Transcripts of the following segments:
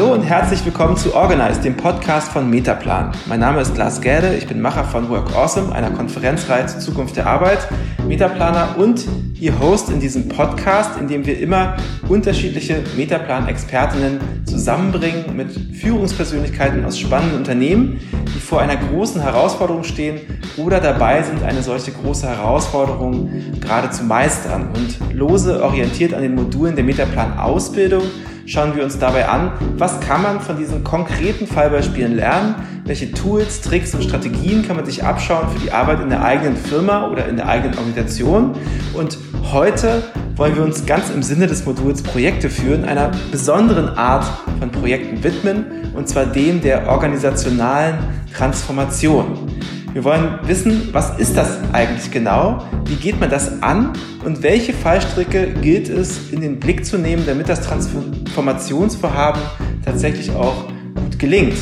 Hallo und herzlich willkommen zu Organize, dem Podcast von Metaplan. Mein Name ist Lars Gerde, ich bin Macher von Work Awesome, einer Konferenzreihe zur Zukunft der Arbeit, Metaplaner und Ihr Host in diesem Podcast, in dem wir immer unterschiedliche Metaplan-Expertinnen zusammenbringen mit Führungspersönlichkeiten aus spannenden Unternehmen, die vor einer großen Herausforderung stehen oder dabei sind, eine solche große Herausforderung gerade zu meistern und lose orientiert an den Modulen der Metaplan-Ausbildung schauen wir uns dabei an, was kann man von diesen konkreten Fallbeispielen lernen, welche Tools, Tricks und Strategien kann man sich abschauen für die Arbeit in der eigenen Firma oder in der eigenen Organisation. Und heute wollen wir uns ganz im Sinne des Moduls Projekte führen, einer besonderen Art von Projekten widmen, und zwar dem der organisationalen Transformation. Wir wollen wissen, was ist das eigentlich genau? Wie geht man das an? Und welche Fallstricke gilt es in den Blick zu nehmen, damit das Transformationsvorhaben tatsächlich auch gut gelingt?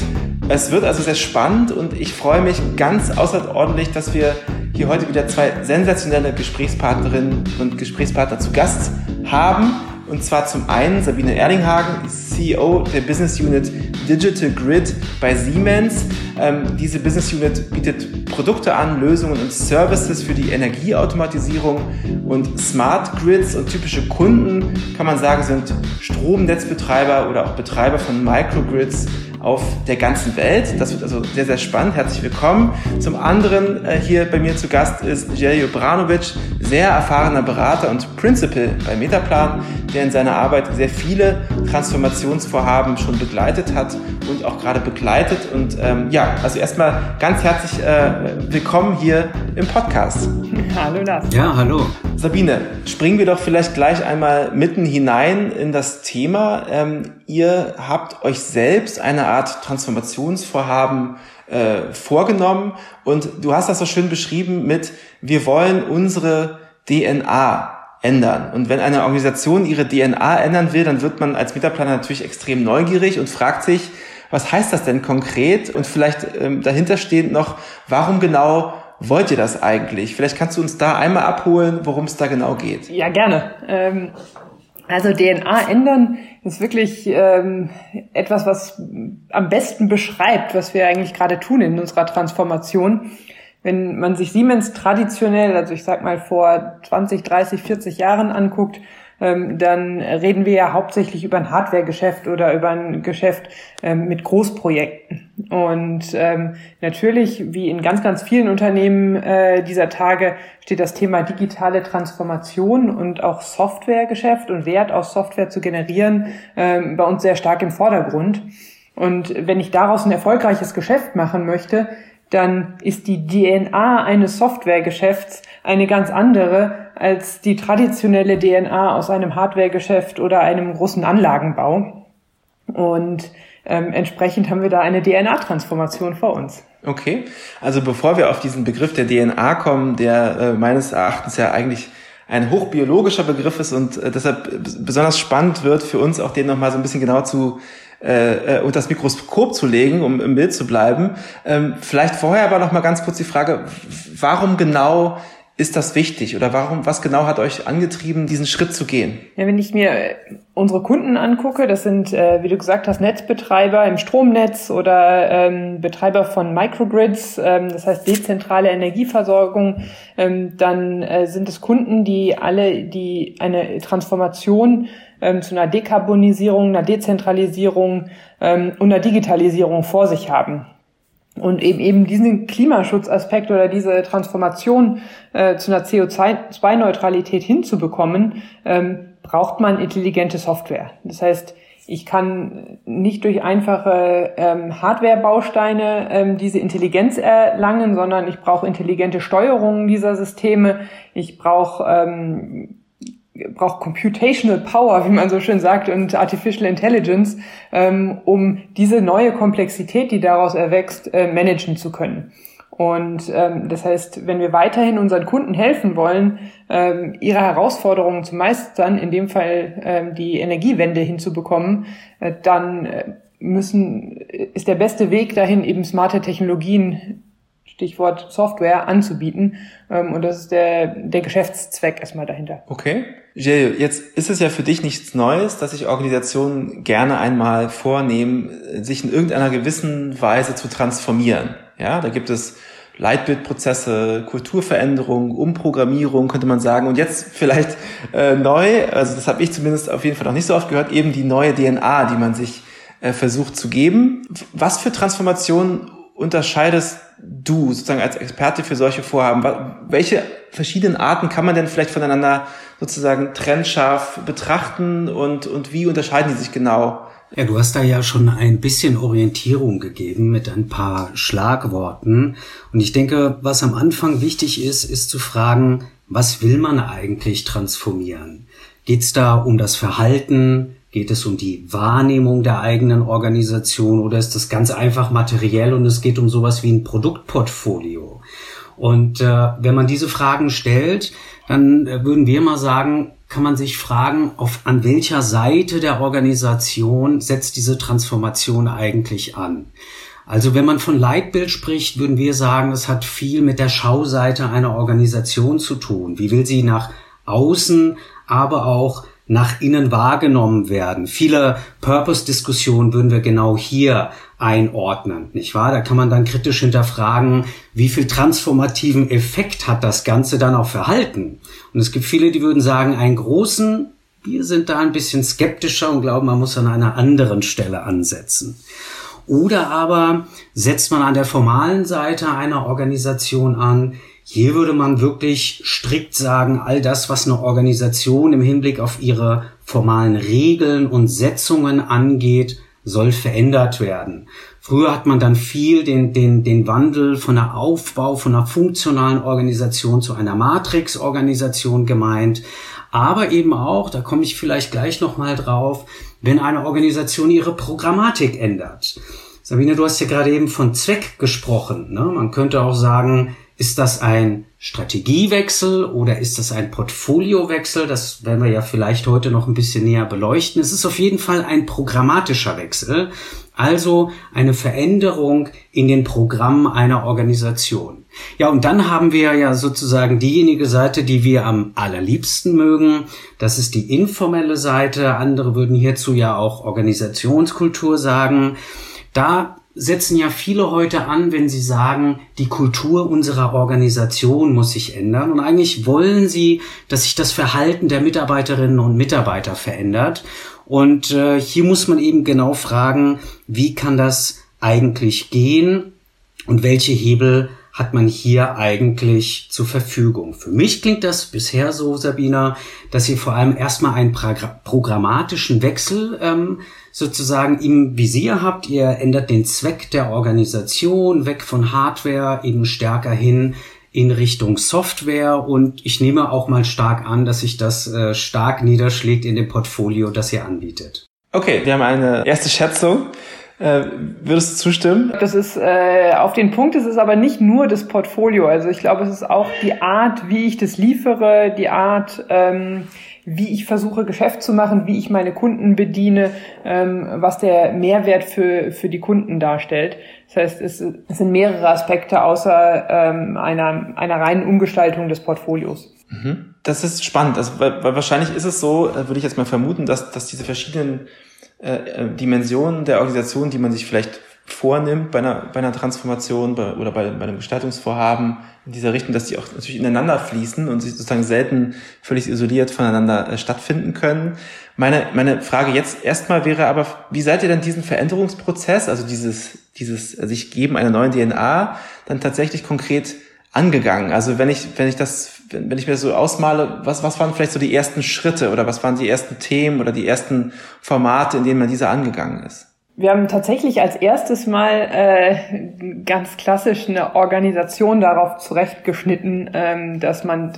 Es wird also sehr spannend und ich freue mich ganz außerordentlich, dass wir hier heute wieder zwei sensationelle Gesprächspartnerinnen und Gesprächspartner zu Gast haben. Und zwar zum einen Sabine Erlinghagen, CEO der Business Unit Digital Grid bei Siemens. Ähm, diese Business Unit bietet Produkte an, Lösungen und Services für die Energieautomatisierung und Smart Grids und typische Kunden, kann man sagen, sind Stromnetzbetreiber oder auch Betreiber von Microgrids auf der ganzen Welt. Das wird also sehr, sehr spannend. Herzlich willkommen. Zum anderen äh, hier bei mir zu Gast ist Jeljo Branovic, sehr erfahrener Berater und Principal bei Metaplan, der in seiner Arbeit sehr viele Transformationsvorhaben schon begleitet hat und auch gerade begleitet. Und ähm, ja, also erstmal ganz herzlich äh, willkommen hier im Podcast. Hallo Lars. Ja, hallo. Sabine, springen wir doch vielleicht gleich einmal mitten hinein in das Thema. Ähm, ihr habt euch selbst eine Art Transformationsvorhaben äh, vorgenommen und du hast das so schön beschrieben mit, wir wollen unsere DNA ändern. Und wenn eine Organisation ihre DNA ändern will, dann wird man als Metaplaner natürlich extrem neugierig und fragt sich, was heißt das denn konkret? Und vielleicht ähm, dahinter stehend noch, warum genau wollt ihr das eigentlich? Vielleicht kannst du uns da einmal abholen, worum es da genau geht. Ja, gerne. Ähm, also DNA ändern ist wirklich ähm, etwas, was am besten beschreibt, was wir eigentlich gerade tun in unserer Transformation. Wenn man sich Siemens traditionell, also ich sag mal vor 20, 30, 40 Jahren anguckt, ähm, dann reden wir ja hauptsächlich über ein Hardware-Geschäft oder über ein Geschäft ähm, mit Großprojekten. Und ähm, natürlich, wie in ganz, ganz vielen Unternehmen äh, dieser Tage, steht das Thema digitale Transformation und auch Softwaregeschäft und Wert aus Software zu generieren bei uns sehr stark im Vordergrund. Und wenn ich daraus ein erfolgreiches Geschäft machen möchte, dann ist die DNA eines Softwaregeschäfts eine ganz andere als die traditionelle DNA aus einem Hardwaregeschäft oder einem großen Anlagenbau. Und ähm, entsprechend haben wir da eine DNA-Transformation vor uns. Okay, also bevor wir auf diesen Begriff der DNA kommen, der äh, meines Erachtens ja eigentlich ein hochbiologischer Begriff ist und äh, deshalb besonders spannend wird für uns auch den nochmal so ein bisschen genau zu äh, äh, unter das Mikroskop zu legen, um im Bild zu bleiben. Ähm, vielleicht vorher aber noch mal ganz kurz die Frage, warum genau ist das wichtig oder warum, was genau hat euch angetrieben, diesen Schritt zu gehen? Ja, wenn ich mir äh, unsere Kunden angucke, das sind, äh, wie du gesagt hast, Netzbetreiber im Stromnetz oder ähm, Betreiber von Microgrids, ähm, das heißt dezentrale Energieversorgung, ähm, dann äh, sind es Kunden, die alle, die eine Transformation ähm, zu einer Dekarbonisierung, einer Dezentralisierung ähm, und einer Digitalisierung vor sich haben. Und eben eben diesen Klimaschutzaspekt oder diese Transformation äh, zu einer CO2-Neutralität hinzubekommen, ähm, braucht man intelligente Software. Das heißt, ich kann nicht durch einfache ähm, Hardware-Bausteine ähm, diese Intelligenz erlangen, sondern ich brauche intelligente Steuerungen dieser Systeme. Ich brauche ähm, braucht Computational Power, wie man so schön sagt, und Artificial Intelligence, ähm, um diese neue Komplexität, die daraus erwächst, äh, managen zu können. Und ähm, das heißt, wenn wir weiterhin unseren Kunden helfen wollen, ähm, ihre Herausforderungen zu meistern, in dem Fall ähm, die Energiewende hinzubekommen, äh, dann äh, müssen ist der beste Weg dahin eben smarte Technologien Stichwort Software, anzubieten. Ähm, und das ist der, der Geschäftszweck erstmal dahinter. Okay. Gilles, jetzt ist es ja für dich nichts Neues, dass sich Organisationen gerne einmal vornehmen, sich in irgendeiner gewissen Weise zu transformieren. Ja, da gibt es Leitbildprozesse, Kulturveränderung, Umprogrammierung, könnte man sagen. Und jetzt vielleicht äh, neu, also das habe ich zumindest auf jeden Fall noch nicht so oft gehört, eben die neue DNA, die man sich äh, versucht zu geben. Was für Transformationen unterscheidest du sozusagen als Experte für solche Vorhaben? Welche verschiedenen Arten kann man denn vielleicht voneinander sozusagen trennscharf betrachten und, und wie unterscheiden die sich genau? Ja, du hast da ja schon ein bisschen Orientierung gegeben mit ein paar Schlagworten. Und ich denke, was am Anfang wichtig ist, ist zu fragen, was will man eigentlich transformieren? Geht es da um das Verhalten? Geht es um die Wahrnehmung der eigenen Organisation oder ist das ganz einfach materiell und es geht um sowas wie ein Produktportfolio? Und äh, wenn man diese Fragen stellt, dann äh, würden wir mal sagen, kann man sich fragen, auf an welcher Seite der Organisation setzt diese Transformation eigentlich an? Also wenn man von Leitbild spricht, würden wir sagen, es hat viel mit der Schauseite einer Organisation zu tun. Wie will sie nach außen, aber auch nach innen wahrgenommen werden. Viele Purpose-Diskussionen würden wir genau hier einordnen, nicht wahr? Da kann man dann kritisch hinterfragen, wie viel transformativen Effekt hat das Ganze dann auch Verhalten? Und es gibt viele, die würden sagen, einen großen, wir sind da ein bisschen skeptischer und glauben, man muss an einer anderen Stelle ansetzen. Oder aber setzt man an der formalen Seite einer Organisation an, hier würde man wirklich strikt sagen, all das, was eine Organisation im Hinblick auf ihre formalen Regeln und Setzungen angeht, soll verändert werden. Früher hat man dann viel den, den, den Wandel von der Aufbau von einer funktionalen Organisation zu einer Matrix-Organisation gemeint. Aber eben auch, da komme ich vielleicht gleich nochmal drauf, wenn eine Organisation ihre Programmatik ändert. Sabine, du hast ja gerade eben von Zweck gesprochen. Ne? Man könnte auch sagen, ist das ein Strategiewechsel oder ist das ein Portfoliowechsel? Das werden wir ja vielleicht heute noch ein bisschen näher beleuchten. Es ist auf jeden Fall ein programmatischer Wechsel, also eine Veränderung in den Programmen einer Organisation. Ja, und dann haben wir ja sozusagen diejenige Seite, die wir am allerliebsten mögen. Das ist die informelle Seite. Andere würden hierzu ja auch Organisationskultur sagen. Da setzen ja viele heute an, wenn sie sagen, die Kultur unserer Organisation muss sich ändern. Und eigentlich wollen sie, dass sich das Verhalten der Mitarbeiterinnen und Mitarbeiter verändert. Und äh, hier muss man eben genau fragen, wie kann das eigentlich gehen und welche Hebel hat man hier eigentlich zur Verfügung? Für mich klingt das bisher so, Sabina, dass ihr vor allem erstmal einen programmatischen Wechsel ähm, sozusagen im Visier habt. Ihr ändert den Zweck der Organisation weg von Hardware eben stärker hin in Richtung Software und ich nehme auch mal stark an, dass sich das äh, stark niederschlägt in dem Portfolio, das ihr anbietet. Okay, wir haben eine erste Schätzung. Äh, würdest du zustimmen? Das ist äh, auf den Punkt, es ist aber nicht nur das Portfolio. Also ich glaube, es ist auch die Art, wie ich das liefere, die Art, ähm, wie ich versuche, Geschäft zu machen, wie ich meine Kunden bediene, ähm, was der Mehrwert für, für die Kunden darstellt. Das heißt, es, es sind mehrere Aspekte außer ähm, einer, einer reinen Umgestaltung des Portfolios. Mhm. Das ist spannend. Also, weil, weil wahrscheinlich ist es so, äh, würde ich jetzt mal vermuten, dass, dass diese verschiedenen äh, äh, Dimensionen der Organisation, die man sich vielleicht vornimmt bei einer, bei einer Transformation bei, oder bei, bei einem Gestaltungsvorhaben in dieser Richtung, dass die auch natürlich ineinander fließen und sich sozusagen selten völlig isoliert voneinander äh, stattfinden können. Meine, meine Frage jetzt erstmal wäre aber, wie seid ihr denn diesen Veränderungsprozess, also dieses, dieses sich geben einer neuen DNA, dann tatsächlich konkret angegangen? Also wenn ich, wenn ich das wenn, wenn ich mir so ausmale, was, was waren vielleicht so die ersten Schritte oder was waren die ersten Themen oder die ersten Formate, in denen man diese angegangen ist? Wir haben tatsächlich als erstes mal äh, ganz klassisch eine Organisation darauf zurechtgeschnitten, ähm, dass man,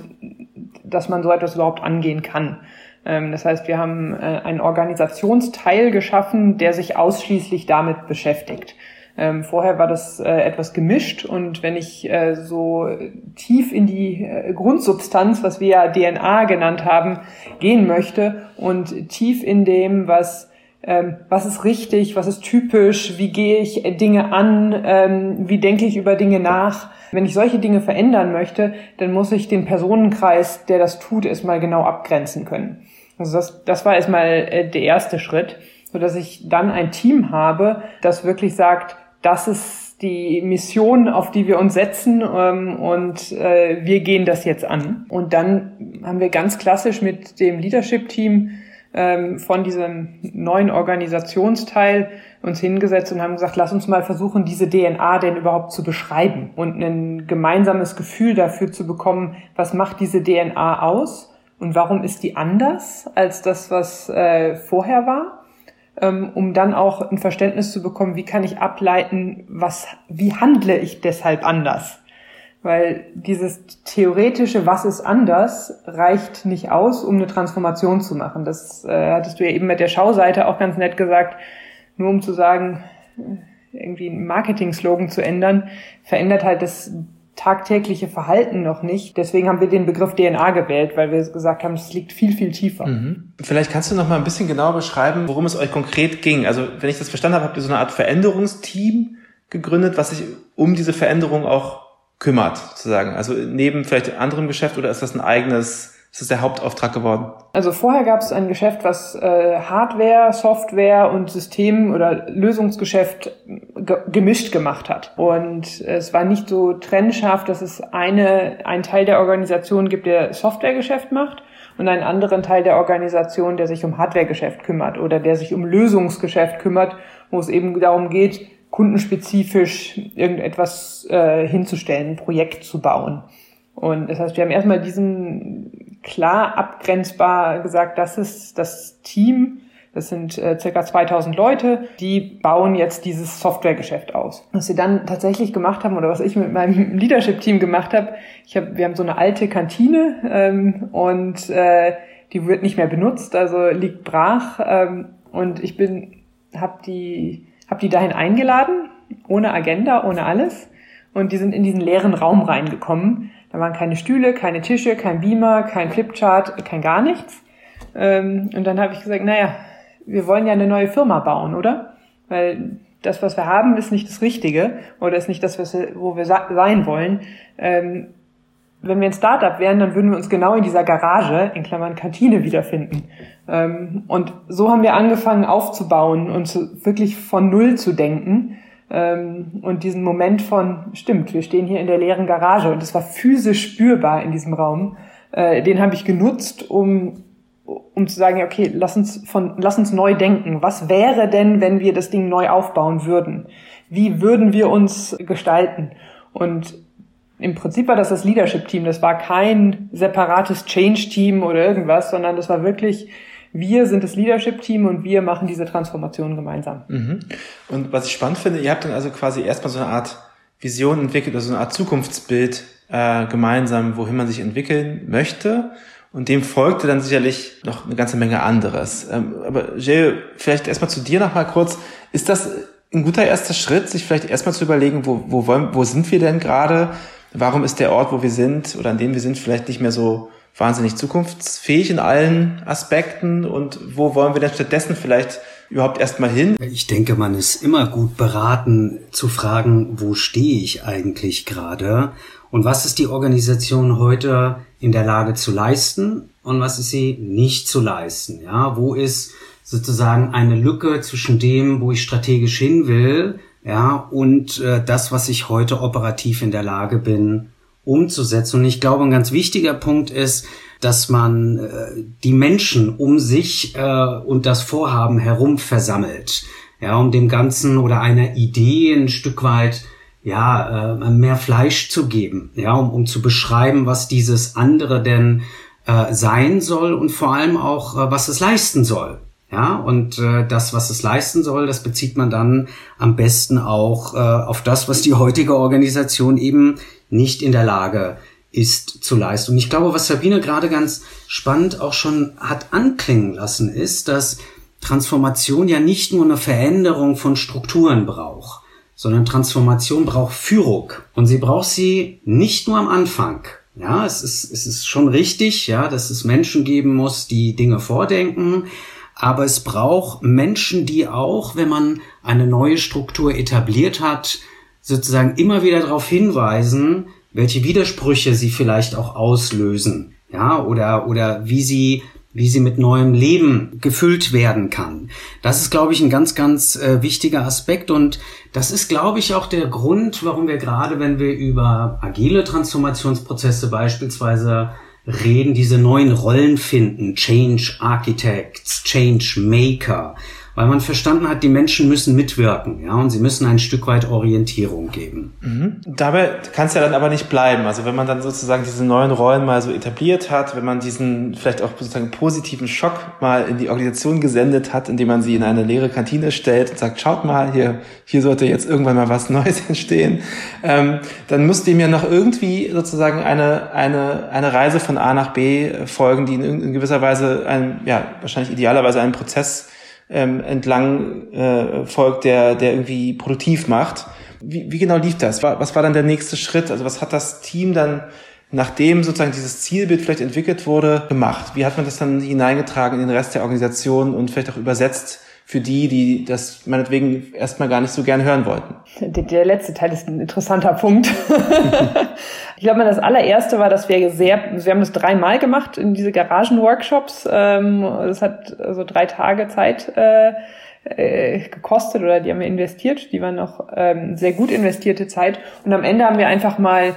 dass man so etwas überhaupt angehen kann. Ähm, das heißt, wir haben äh, einen Organisationsteil geschaffen, der sich ausschließlich damit beschäftigt. Ähm, vorher war das äh, etwas gemischt und wenn ich äh, so tief in die äh, Grundsubstanz, was wir ja DNA genannt haben, gehen möchte und tief in dem, was ähm, was ist richtig, was ist typisch, wie gehe ich Dinge an, ähm, wie denke ich über Dinge nach. Wenn ich solche Dinge verändern möchte, dann muss ich den Personenkreis, der das tut, erstmal genau abgrenzen können. Also das, das war erstmal äh, der erste Schritt, so dass ich dann ein Team habe, das wirklich sagt, das ist die Mission, auf die wir uns setzen ähm, und äh, wir gehen das jetzt an. Und dann haben wir ganz klassisch mit dem Leadership-Team ähm, von diesem neuen Organisationsteil uns hingesetzt und haben gesagt, lass uns mal versuchen, diese DNA denn überhaupt zu beschreiben und ein gemeinsames Gefühl dafür zu bekommen, was macht diese DNA aus und warum ist die anders als das, was äh, vorher war, um dann auch ein Verständnis zu bekommen, wie kann ich ableiten, was, wie handle ich deshalb anders? Weil dieses theoretische, was ist anders, reicht nicht aus, um eine Transformation zu machen. Das äh, hattest du ja eben mit der Schauseite auch ganz nett gesagt. Nur um zu sagen, irgendwie einen Marketing-Slogan zu ändern, verändert halt das tagtägliche Verhalten noch nicht. Deswegen haben wir den Begriff DNA gewählt, weil wir gesagt haben, es liegt viel, viel tiefer. Mhm. Vielleicht kannst du noch mal ein bisschen genauer beschreiben, worum es euch konkret ging. Also, wenn ich das verstanden habe, habt ihr so eine Art Veränderungsteam gegründet, was sich um diese Veränderung auch kümmert, sozusagen. Also neben vielleicht anderem Geschäft oder ist das ein eigenes ist das der Hauptauftrag geworden? Also vorher gab es ein Geschäft, was äh, Hardware, Software und System- oder Lösungsgeschäft ge gemischt gemacht hat. Und es war nicht so trennscharf, dass es eine, einen Teil der Organisation gibt, der Softwaregeschäft macht und einen anderen Teil der Organisation, der sich um Hardwaregeschäft kümmert oder der sich um Lösungsgeschäft kümmert, wo es eben darum geht, kundenspezifisch irgendetwas äh, hinzustellen, ein Projekt zu bauen. Und das heißt, wir haben erstmal diesen klar abgrenzbar gesagt, das ist das Team, das sind äh, circa 2000 Leute, die bauen jetzt dieses Softwaregeschäft aus. Was wir dann tatsächlich gemacht haben oder was ich mit meinem Leadership-Team gemacht habe, ich hab, wir haben so eine alte Kantine ähm, und äh, die wird nicht mehr benutzt, also liegt brach ähm, und ich bin, habe die, hab die dahin eingeladen, ohne Agenda, ohne alles und die sind in diesen leeren Raum reingekommen da waren keine Stühle, keine Tische, kein Beamer, kein Flipchart, kein gar nichts. Ähm, und dann habe ich gesagt, naja, wir wollen ja eine neue Firma bauen, oder? Weil das, was wir haben, ist nicht das Richtige oder ist nicht das, wo wir sein wollen. Ähm, wenn wir ein Startup wären, dann würden wir uns genau in dieser Garage, in Klammern Kantine, wiederfinden. Ähm, und so haben wir angefangen aufzubauen und wirklich von Null zu denken und diesen Moment von, stimmt, wir stehen hier in der leeren Garage und es war physisch spürbar in diesem Raum, äh, den habe ich genutzt, um um zu sagen, okay, lass uns von, lass uns neu denken. Was wäre denn, wenn wir das Ding neu aufbauen würden? Wie würden wir uns gestalten? Und im Prinzip war das das Leadership-Team. Das war kein separates Change-Team oder irgendwas, sondern das war wirklich wir sind das Leadership-Team und wir machen diese Transformation gemeinsam. Mhm. Und was ich spannend finde, ihr habt dann also quasi erstmal so eine Art Vision entwickelt, also so eine Art Zukunftsbild äh, gemeinsam, wohin man sich entwickeln möchte. Und dem folgte dann sicherlich noch eine ganze Menge anderes. Ähm, aber Jill, vielleicht erstmal zu dir nochmal kurz. Ist das ein guter erster Schritt, sich vielleicht erstmal zu überlegen, wo, wo, wollen, wo sind wir denn gerade? Warum ist der Ort, wo wir sind oder an dem wir sind, vielleicht nicht mehr so wahnsinnig zukunftsfähig in allen Aspekten und wo wollen wir denn stattdessen vielleicht überhaupt erstmal hin? Ich denke, man ist immer gut beraten zu fragen, wo stehe ich eigentlich gerade und was ist die Organisation heute in der Lage zu leisten und was ist sie nicht zu leisten? Ja, wo ist sozusagen eine Lücke zwischen dem, wo ich strategisch hin will, ja, und äh, das, was ich heute operativ in der Lage bin umzusetzen. Und ich glaube, ein ganz wichtiger Punkt ist, dass man äh, die Menschen um sich äh, und das Vorhaben herum versammelt. Ja, um dem Ganzen oder einer Idee ein Stück weit ja, äh, mehr Fleisch zu geben, ja, um, um zu beschreiben, was dieses andere denn äh, sein soll und vor allem auch, äh, was es leisten soll. Ja, und äh, das, was es leisten soll, das bezieht man dann am besten auch äh, auf das, was die heutige Organisation eben nicht in der Lage ist zu leisten. Und ich glaube, was Sabine gerade ganz spannend auch schon hat anklingen lassen, ist, dass Transformation ja nicht nur eine Veränderung von Strukturen braucht, sondern Transformation braucht Führung. Und sie braucht sie nicht nur am Anfang. Ja, es ist, es ist schon richtig, ja, dass es Menschen geben muss, die Dinge vordenken. Aber es braucht Menschen, die auch, wenn man eine neue Struktur etabliert hat, sozusagen immer wieder darauf hinweisen, welche Widersprüche sie vielleicht auch auslösen, ja, oder, oder wie sie wie sie mit neuem Leben gefüllt werden kann. Das ist, glaube ich, ein ganz, ganz äh, wichtiger Aspekt und das ist, glaube ich, auch der Grund, warum wir gerade, wenn wir über agile Transformationsprozesse beispielsweise reden, diese neuen Rollen finden, Change Architects, Change Maker, weil man verstanden hat, die Menschen müssen mitwirken, ja, und sie müssen ein Stück weit Orientierung geben. Mhm. Dabei kann es ja dann aber nicht bleiben. Also wenn man dann sozusagen diese neuen Rollen mal so etabliert hat, wenn man diesen vielleicht auch sozusagen positiven Schock mal in die Organisation gesendet hat, indem man sie in eine leere Kantine stellt und sagt, schaut mal, hier, hier sollte jetzt irgendwann mal was Neues entstehen, ähm, dann muss dem ja noch irgendwie sozusagen eine, eine, eine Reise von A nach B folgen, die in, in gewisser Weise ein, ja, wahrscheinlich idealerweise einen Prozess ähm, entlang äh, folgt, der, der irgendwie produktiv macht. Wie, wie genau lief das? Was war dann der nächste Schritt? Also was hat das Team dann, nachdem sozusagen dieses Zielbild vielleicht entwickelt wurde, gemacht? Wie hat man das dann hineingetragen in den Rest der Organisation und vielleicht auch übersetzt für die, die das meinetwegen erstmal gar nicht so gern hören wollten. Der, der letzte Teil ist ein interessanter Punkt. ich glaube, das allererste war, dass wir sehr, wir haben das dreimal gemacht in diese Garagenworkshops. Ähm, das hat also drei Tage Zeit äh, äh, gekostet oder die haben wir investiert. Die waren noch ähm, sehr gut investierte Zeit. Und am Ende haben wir einfach mal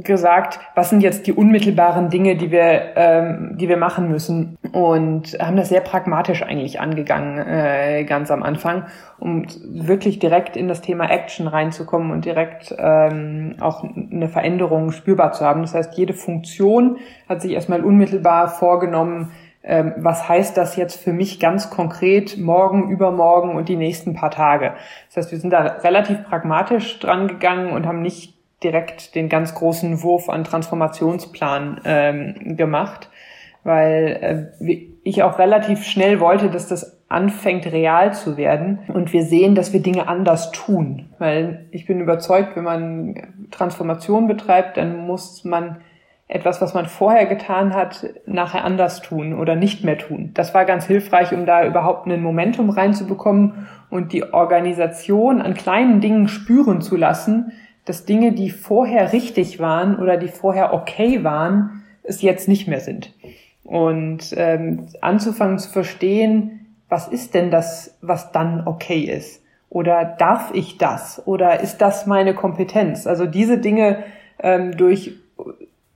gesagt, was sind jetzt die unmittelbaren Dinge, die wir, ähm, die wir machen müssen und haben das sehr pragmatisch eigentlich angegangen äh, ganz am Anfang, um wirklich direkt in das Thema Action reinzukommen und direkt ähm, auch eine Veränderung spürbar zu haben. Das heißt, jede Funktion hat sich erstmal unmittelbar vorgenommen, ähm, was heißt das jetzt für mich ganz konkret morgen, übermorgen und die nächsten paar Tage. Das heißt, wir sind da relativ pragmatisch dran gegangen und haben nicht direkt den ganz großen Wurf an Transformationsplan ähm, gemacht, weil äh, ich auch relativ schnell wollte, dass das anfängt real zu werden und wir sehen, dass wir Dinge anders tun, weil ich bin überzeugt, wenn man Transformation betreibt, dann muss man etwas, was man vorher getan hat, nachher anders tun oder nicht mehr tun. Das war ganz hilfreich, um da überhaupt ein Momentum reinzubekommen und die Organisation an kleinen Dingen spüren zu lassen, dass Dinge, die vorher richtig waren oder die vorher okay waren, es jetzt nicht mehr sind. Und ähm, anzufangen zu verstehen, was ist denn das, was dann okay ist? Oder darf ich das? Oder ist das meine Kompetenz? Also diese Dinge ähm, durch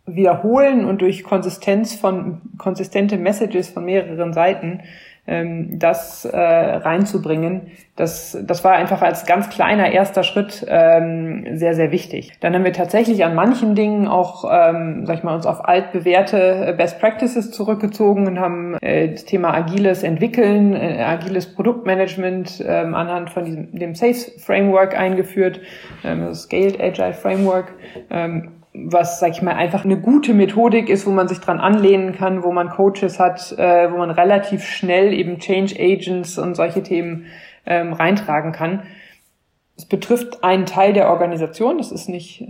Wiederholen und durch Konsistenz von konsistente Messages von mehreren Seiten ähm, das äh, reinzubringen, das, das war einfach als ganz kleiner erster Schritt ähm, sehr, sehr wichtig. Dann haben wir tatsächlich an manchen Dingen auch, ähm, sag ich mal, uns auf altbewährte Best Practices zurückgezogen und haben äh, das Thema agiles Entwickeln, äh, agiles Produktmanagement ähm, anhand von diesem, dem SAFe Framework eingeführt, ähm, das Scaled Agile Framework. Ähm, was, sag ich mal, einfach eine gute Methodik ist, wo man sich dran anlehnen kann, wo man Coaches hat, äh, wo man relativ schnell eben Change Agents und solche Themen ähm, reintragen kann. Es betrifft einen Teil der Organisation, das ist nicht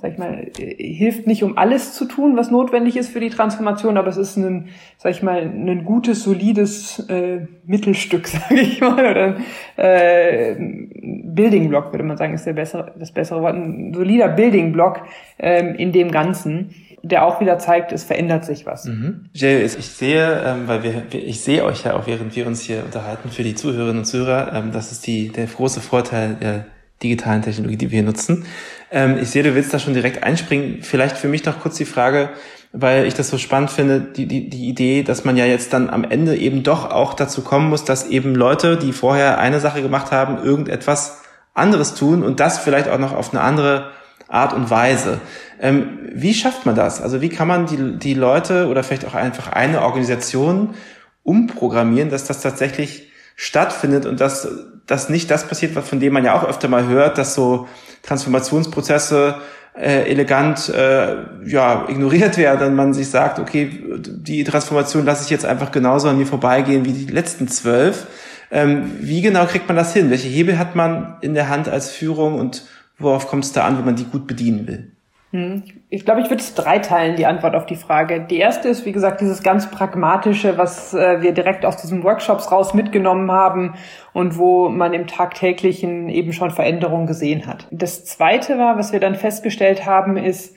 sag ich mal, hilft nicht, um alles zu tun, was notwendig ist für die Transformation, aber es ist ein, sag ich mal, ein gutes, solides äh, Mittelstück, sage ich mal, oder äh, Building Block, würde man sagen, ist der bessere, das bessere Wort, ein solider Building Block ähm, in dem Ganzen, der auch wieder zeigt, es verändert sich was. Mhm. Jay, ich sehe, ähm, weil wir, ich sehe euch ja auch, während wir uns hier unterhalten, für die Zuhörerinnen und Zuhörer, ähm, das ist die, der große Vorteil der digitalen Technologie, die wir hier nutzen. Ähm, ich sehe, du willst da schon direkt einspringen. Vielleicht für mich noch kurz die Frage, weil ich das so spannend finde, die, die, die Idee, dass man ja jetzt dann am Ende eben doch auch dazu kommen muss, dass eben Leute, die vorher eine Sache gemacht haben, irgendetwas anderes tun und das vielleicht auch noch auf eine andere Art und Weise. Ähm, wie schafft man das? Also wie kann man die, die Leute oder vielleicht auch einfach eine Organisation umprogrammieren, dass das tatsächlich stattfindet und dass das nicht das passiert, was von dem man ja auch öfter mal hört, dass so Transformationsprozesse äh, elegant äh, ja ignoriert werden man sich sagt, okay, die Transformation lasse ich jetzt einfach genauso an mir vorbeigehen wie die letzten zwölf. Ähm, wie genau kriegt man das hin? Welche Hebel hat man in der Hand als Führung und worauf kommt es da an, wenn man die gut bedienen will? Hm. Ich glaube, ich würde es dreiteilen, die Antwort auf die Frage. Die erste ist, wie gesagt, dieses ganz pragmatische, was äh, wir direkt aus diesen Workshops raus mitgenommen haben und wo man im tagtäglichen eben schon Veränderungen gesehen hat. Das zweite war, was wir dann festgestellt haben, ist,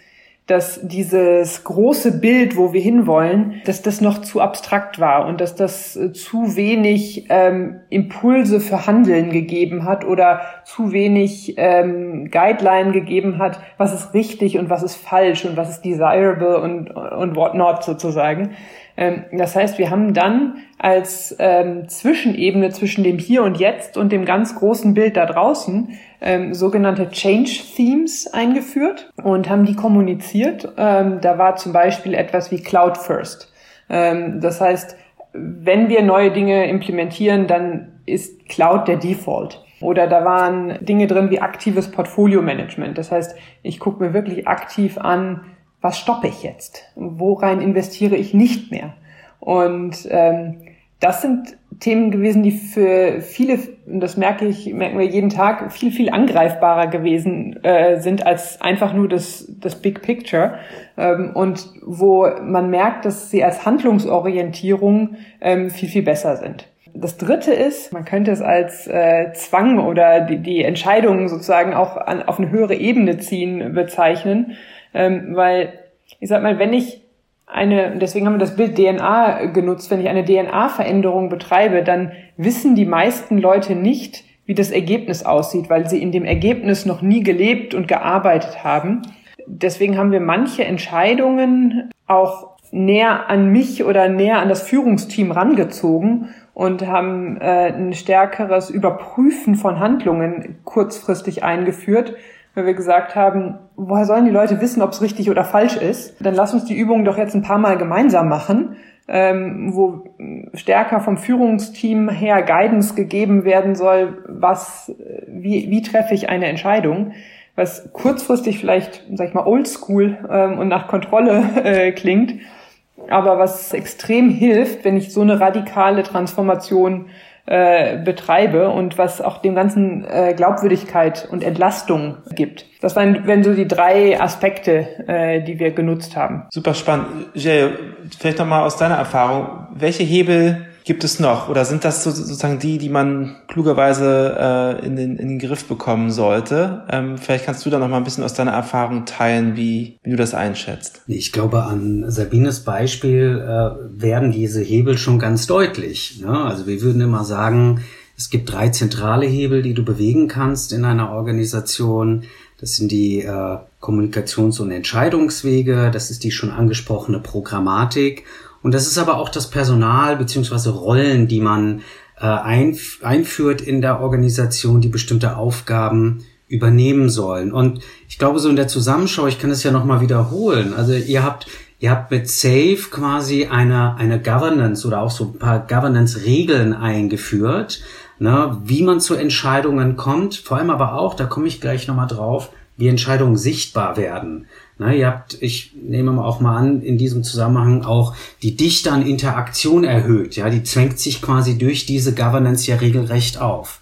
dass dieses große Bild, wo wir hinwollen, dass das noch zu abstrakt war und dass das äh, zu wenig ähm, Impulse für Handeln gegeben hat oder zu wenig ähm, Guideline gegeben hat, was ist richtig und was ist falsch und was ist desirable und, und what not sozusagen. Ähm, das heißt, wir haben dann als ähm, Zwischenebene zwischen dem Hier und Jetzt und dem ganz großen Bild da draußen ähm, sogenannte Change Themes eingeführt und haben die kommuniziert. Ähm, da war zum Beispiel etwas wie Cloud First. Ähm, das heißt, wenn wir neue Dinge implementieren, dann ist Cloud der Default. Oder da waren Dinge drin wie aktives Portfolio Management. Das heißt, ich gucke mir wirklich aktiv an, was stoppe ich jetzt? Worein investiere ich nicht mehr? Und ähm, das sind Themen gewesen, die für viele, und das merke ich, merken wir jeden Tag, viel, viel angreifbarer gewesen äh, sind als einfach nur das, das Big Picture. Ähm, und wo man merkt, dass sie als Handlungsorientierung ähm, viel, viel besser sind. Das dritte ist, man könnte es als äh, Zwang oder die, die Entscheidungen sozusagen auch an, auf eine höhere Ebene ziehen bezeichnen. Ähm, weil, ich sag mal, wenn ich eine, deswegen haben wir das Bild DNA genutzt, wenn ich eine DNA-Veränderung betreibe, dann wissen die meisten Leute nicht, wie das Ergebnis aussieht, weil sie in dem Ergebnis noch nie gelebt und gearbeitet haben. Deswegen haben wir manche Entscheidungen auch näher an mich oder näher an das Führungsteam rangezogen und haben äh, ein stärkeres Überprüfen von Handlungen kurzfristig eingeführt, weil wir gesagt haben, woher sollen die Leute wissen, ob es richtig oder falsch ist? Dann lass uns die Übung doch jetzt ein paar Mal gemeinsam machen, ähm, wo stärker vom Führungsteam her Guidance gegeben werden soll, was, wie, wie treffe ich eine Entscheidung? Was kurzfristig vielleicht, sag ich mal, oldschool ähm, und nach Kontrolle äh, klingt, aber was extrem hilft, wenn ich so eine radikale Transformation äh, betreibe und was auch dem Ganzen äh, Glaubwürdigkeit und Entlastung gibt. Das waren, wenn so die drei Aspekte, äh, die wir genutzt haben. Super spannend. Jay, vielleicht nochmal aus deiner Erfahrung, welche Hebel gibt es noch? Oder sind das sozusagen die, die man klugerweise äh, in, den, in den Griff bekommen sollte? Ähm, vielleicht kannst du da noch mal ein bisschen aus deiner Erfahrung teilen, wie, wie du das einschätzt. Ich glaube, an Sabines Beispiel äh, werden diese Hebel schon ganz deutlich. Ne? Also wir würden immer sagen, es gibt drei zentrale Hebel, die du bewegen kannst in einer Organisation. Das sind die äh, Kommunikations- und Entscheidungswege, das ist die schon angesprochene Programmatik und das ist aber auch das Personal beziehungsweise Rollen, die man äh, einf einführt in der Organisation, die bestimmte Aufgaben übernehmen sollen. Und ich glaube, so in der Zusammenschau, ich kann es ja nochmal wiederholen. Also ihr habt, ihr habt mit Safe quasi eine, eine Governance oder auch so ein paar Governance-Regeln eingeführt, ne, wie man zu Entscheidungen kommt. Vor allem aber auch, da komme ich gleich nochmal drauf, wie Entscheidungen sichtbar werden. Na, ihr habt, ich nehme auch mal an, in diesem Zusammenhang auch die Dichte an Interaktion erhöht. Ja, die zwängt sich quasi durch diese Governance ja regelrecht auf.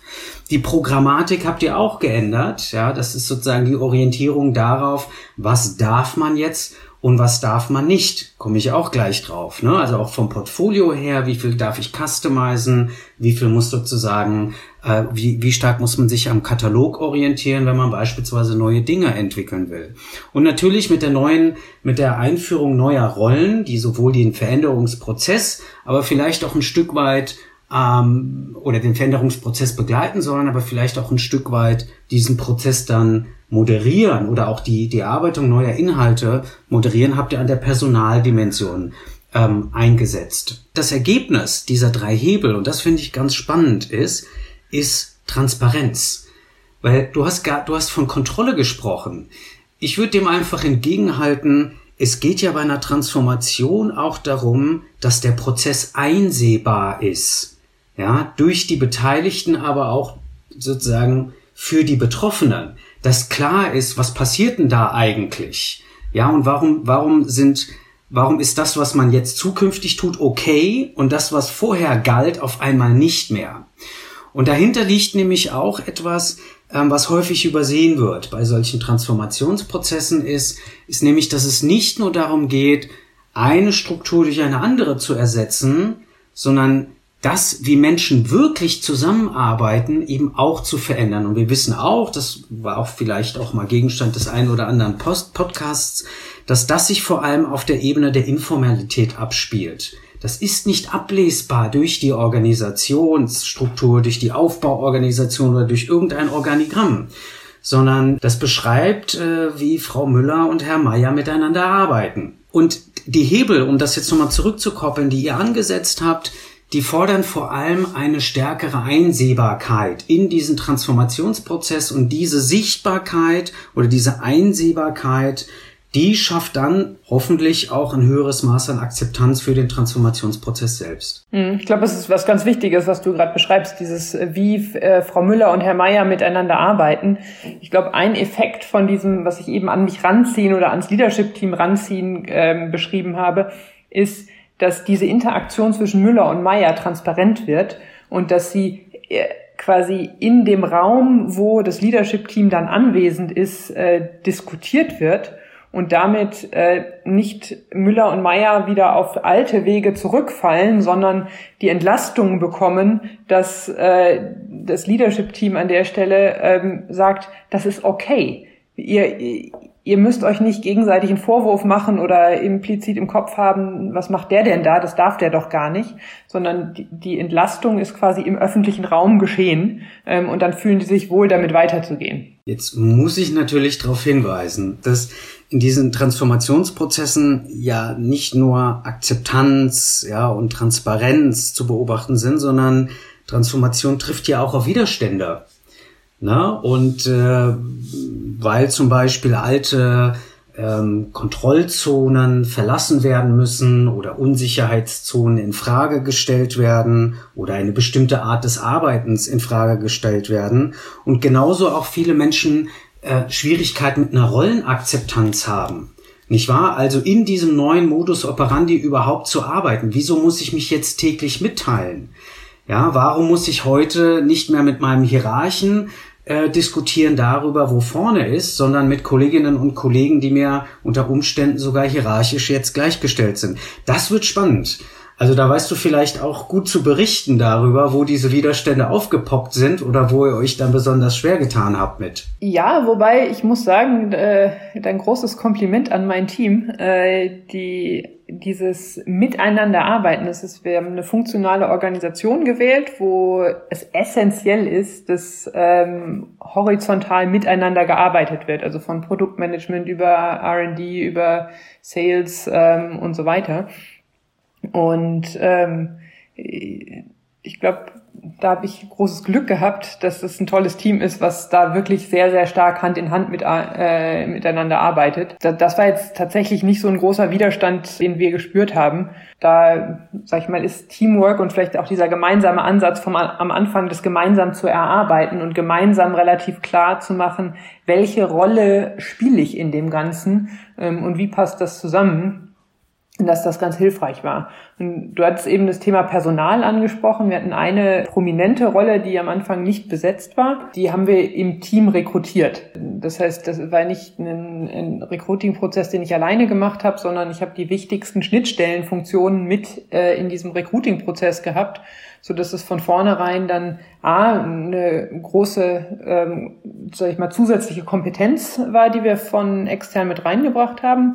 Die Programmatik habt ihr auch geändert. Ja, das ist sozusagen die Orientierung darauf, was darf man jetzt und was darf man nicht, komme ich auch gleich drauf. Ne? Also auch vom Portfolio her, wie viel darf ich customizen, wie viel muss sozusagen, äh, wie, wie stark muss man sich am Katalog orientieren, wenn man beispielsweise neue Dinge entwickeln will. Und natürlich mit der neuen, mit der Einführung neuer Rollen, die sowohl den Veränderungsprozess, aber vielleicht auch ein Stück weit ähm, oder den Veränderungsprozess begleiten sollen, aber vielleicht auch ein Stück weit diesen Prozess dann moderieren oder auch die, die Erarbeitung neuer Inhalte moderieren, habt ihr an der Personaldimension ähm, eingesetzt. Das Ergebnis dieser drei Hebel, und das finde ich ganz spannend, ist, ist Transparenz. Weil du hast gar, du hast von Kontrolle gesprochen. Ich würde dem einfach entgegenhalten, es geht ja bei einer Transformation auch darum, dass der Prozess einsehbar ist ja, durch die Beteiligten, aber auch sozusagen für die Betroffenen, dass klar ist, was passiert denn da eigentlich? Ja, und warum, warum sind, warum ist das, was man jetzt zukünftig tut, okay und das, was vorher galt, auf einmal nicht mehr? Und dahinter liegt nämlich auch etwas, ähm, was häufig übersehen wird bei solchen Transformationsprozessen ist, ist nämlich, dass es nicht nur darum geht, eine Struktur durch eine andere zu ersetzen, sondern das, wie Menschen wirklich zusammenarbeiten, eben auch zu verändern. Und wir wissen auch, das war auch vielleicht auch mal Gegenstand des einen oder anderen Post Podcasts, dass das sich vor allem auf der Ebene der Informalität abspielt. Das ist nicht ablesbar durch die Organisationsstruktur, durch die Aufbauorganisation oder durch irgendein Organigramm, sondern das beschreibt, äh, wie Frau Müller und Herr Meier miteinander arbeiten. Und die Hebel, um das jetzt nochmal zurückzukoppeln, die ihr angesetzt habt, die fordern vor allem eine stärkere Einsehbarkeit in diesen Transformationsprozess und diese Sichtbarkeit oder diese Einsehbarkeit, die schafft dann hoffentlich auch ein höheres Maß an Akzeptanz für den Transformationsprozess selbst. Hm, ich glaube, es ist was ganz Wichtiges, was du gerade beschreibst, dieses äh, wie äh, Frau Müller und Herr Meier miteinander arbeiten. Ich glaube, ein Effekt von diesem, was ich eben an mich ranziehen oder ans Leadership-Team ranziehen äh, beschrieben habe, ist, dass diese Interaktion zwischen Müller und Meyer transparent wird und dass sie äh, quasi in dem Raum, wo das Leadership-Team dann anwesend ist, äh, diskutiert wird und damit äh, nicht Müller und Meyer wieder auf alte Wege zurückfallen, sondern die Entlastung bekommen, dass äh, das Leadership-Team an der Stelle ähm, sagt, das ist okay. Ihr, ihr müsst euch nicht gegenseitig einen Vorwurf machen oder implizit im Kopf haben, was macht der denn da? Das darf der doch gar nicht, sondern die, Entlastung ist quasi im öffentlichen Raum geschehen ähm, und dann fühlen die sich wohl, damit weiterzugehen. Jetzt muss ich natürlich darauf hinweisen, dass in diesen Transformationsprozessen ja nicht nur Akzeptanz ja, und Transparenz zu beobachten sind, sondern Transformation trifft ja auch auf Widerstände. Na? Und äh, weil zum Beispiel alte ähm, Kontrollzonen verlassen werden müssen oder Unsicherheitszonen in Frage gestellt werden oder eine bestimmte Art des Arbeitens in Frage gestellt werden und genauso auch viele Menschen äh, Schwierigkeiten mit einer Rollenakzeptanz haben. Nicht wahr? Also in diesem neuen Modus operandi überhaupt zu arbeiten. Wieso muss ich mich jetzt täglich mitteilen? Ja, warum muss ich heute nicht mehr mit meinem Hierarchen äh, diskutieren darüber, wo vorne ist, sondern mit Kolleginnen und Kollegen, die mir unter Umständen sogar hierarchisch jetzt gleichgestellt sind. Das wird spannend. Also da weißt du vielleicht auch gut zu berichten darüber, wo diese Widerstände aufgepoppt sind oder wo ihr euch dann besonders schwer getan habt mit. Ja, wobei ich muss sagen, äh, ein großes Kompliment an mein Team. Äh, die dieses Miteinanderarbeiten, das ist, wir haben eine funktionale Organisation gewählt, wo es essentiell ist, dass ähm, horizontal miteinander gearbeitet wird, also von Produktmanagement über R&D, über Sales ähm, und so weiter. Und ähm, ich glaube, da habe ich großes Glück gehabt, dass es ein tolles Team ist, was da wirklich sehr, sehr stark Hand in Hand mit, äh, miteinander arbeitet. Das war jetzt tatsächlich nicht so ein großer Widerstand, den wir gespürt haben. Da, sag ich mal, ist Teamwork und vielleicht auch dieser gemeinsame Ansatz vom, am Anfang, das gemeinsam zu erarbeiten und gemeinsam relativ klar zu machen, welche Rolle spiele ich in dem Ganzen ähm, und wie passt das zusammen dass das ganz hilfreich war. Und du hattest eben das Thema Personal angesprochen. Wir hatten eine prominente Rolle, die am Anfang nicht besetzt war. Die haben wir im Team rekrutiert. Das heißt, das war nicht ein, ein Recruiting-Prozess, den ich alleine gemacht habe, sondern ich habe die wichtigsten Schnittstellenfunktionen mit äh, in diesem Recruiting-Prozess gehabt, so dass es von vornherein dann a eine große, ähm, sag ich mal, zusätzliche Kompetenz war, die wir von extern mit reingebracht haben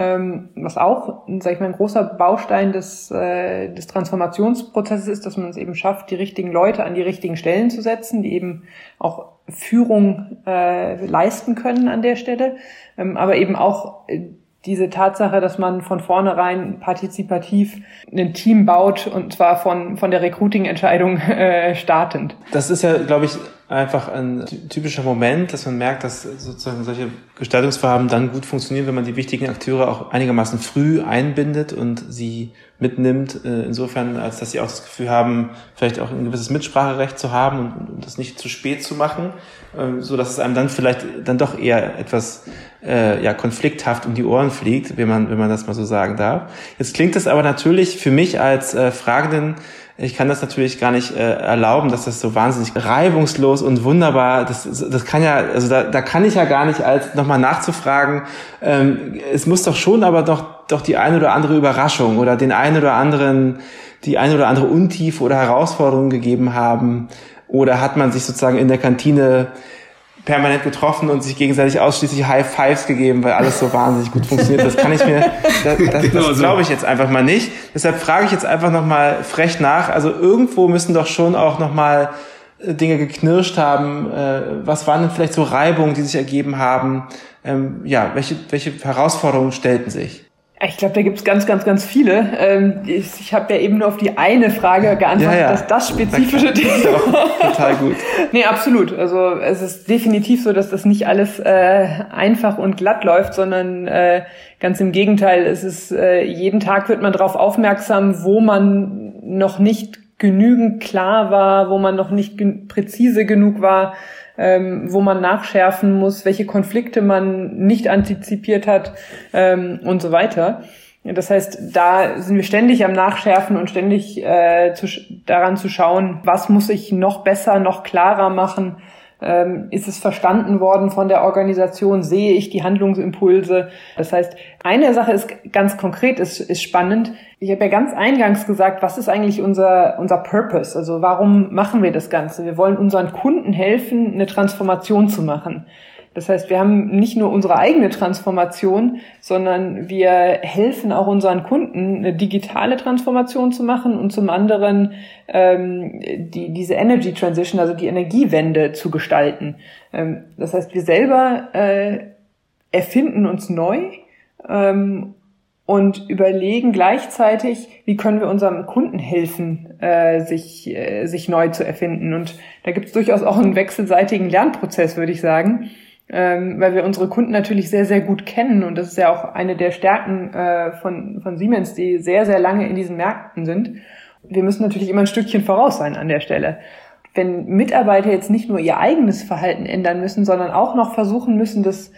ähm, was auch, sag ich mal, ein großer Baustein des, äh, des Transformationsprozesses ist, dass man es eben schafft, die richtigen Leute an die richtigen Stellen zu setzen, die eben auch Führung äh, leisten können an der Stelle, ähm, aber eben auch äh, diese Tatsache, dass man von vornherein partizipativ ein Team baut und zwar von, von der Recruiting-Entscheidung äh, startend. Das ist ja, glaube ich, einfach ein typischer Moment, dass man merkt, dass sozusagen solche Gestaltungsvorhaben dann gut funktionieren, wenn man die wichtigen Akteure auch einigermaßen früh einbindet und sie mitnimmt, äh, insofern, als dass sie auch das Gefühl haben, vielleicht auch ein gewisses Mitspracherecht zu haben und, das nicht zu spät zu machen, äh, so dass es einem dann vielleicht dann doch eher etwas äh, ja konflikthaft um die Ohren fliegt, wenn man wenn man das mal so sagen darf. Jetzt klingt es aber natürlich für mich als äh, Fragenden Ich kann das natürlich gar nicht äh, erlauben, dass das so wahnsinnig reibungslos und wunderbar, das, das kann ja, also da, da kann ich ja gar nicht als nochmal nachzufragen, ähm, es muss doch schon aber doch, doch die eine oder andere Überraschung oder den einen oder anderen, die eine oder andere Untiefe oder Herausforderung gegeben haben. Oder hat man sich sozusagen in der Kantine permanent getroffen und sich gegenseitig ausschließlich High Fives gegeben, weil alles so wahnsinnig gut funktioniert. Das kann ich mir, das, das, genau das glaube ich jetzt einfach mal nicht. Deshalb frage ich jetzt einfach nochmal frech nach. Also irgendwo müssen doch schon auch nochmal äh, Dinge geknirscht haben. Äh, was waren denn vielleicht so Reibungen, die sich ergeben haben? Ähm, ja, welche, welche Herausforderungen stellten sich? Ich glaube, da gibt es ganz, ganz, ganz viele. Ähm, ich habe ja eben nur auf die eine Frage geantwortet, ja, ja. dass das spezifische Thema. Total gut. nee, absolut. Also es ist definitiv so, dass das nicht alles äh, einfach und glatt läuft, sondern äh, ganz im Gegenteil. Es ist äh, jeden Tag wird man darauf aufmerksam, wo man noch nicht genügend klar war, wo man noch nicht präzise genug war ähm, wo man nachschärfen muss, welche Konflikte man nicht antizipiert hat ähm, und so weiter. Das heißt, da sind wir ständig am Nachschärfen und ständig äh, zu, daran zu schauen, was muss ich noch besser, noch klarer machen, ähm, ist es verstanden worden von der Organisation? Sehe ich die Handlungsimpulse? Das heißt, eine Sache ist ganz konkret, ist, ist spannend. Ich habe ja ganz eingangs gesagt, was ist eigentlich unser, unser Purpose? Also warum machen wir das Ganze? Wir wollen unseren Kunden helfen, eine Transformation zu machen. Das heißt, wir haben nicht nur unsere eigene Transformation, sondern wir helfen auch unseren Kunden, eine digitale Transformation zu machen und zum anderen ähm, die, diese Energy Transition, also die Energiewende zu gestalten. Ähm, das heißt, wir selber äh, erfinden uns neu ähm, und überlegen gleichzeitig, wie können wir unserem Kunden helfen, äh, sich, äh, sich neu zu erfinden. Und da gibt es durchaus auch einen wechselseitigen Lernprozess, würde ich sagen ähm, weil wir unsere Kunden natürlich sehr, sehr gut kennen. Und das ist ja auch eine der Stärken äh, von, von Siemens, die sehr, sehr lange in diesen Märkten sind. Wir müssen natürlich immer ein Stückchen voraus sein an der Stelle. Wenn Mitarbeiter jetzt nicht nur ihr eigenes Verhalten ändern müssen, sondern auch noch versuchen müssen, das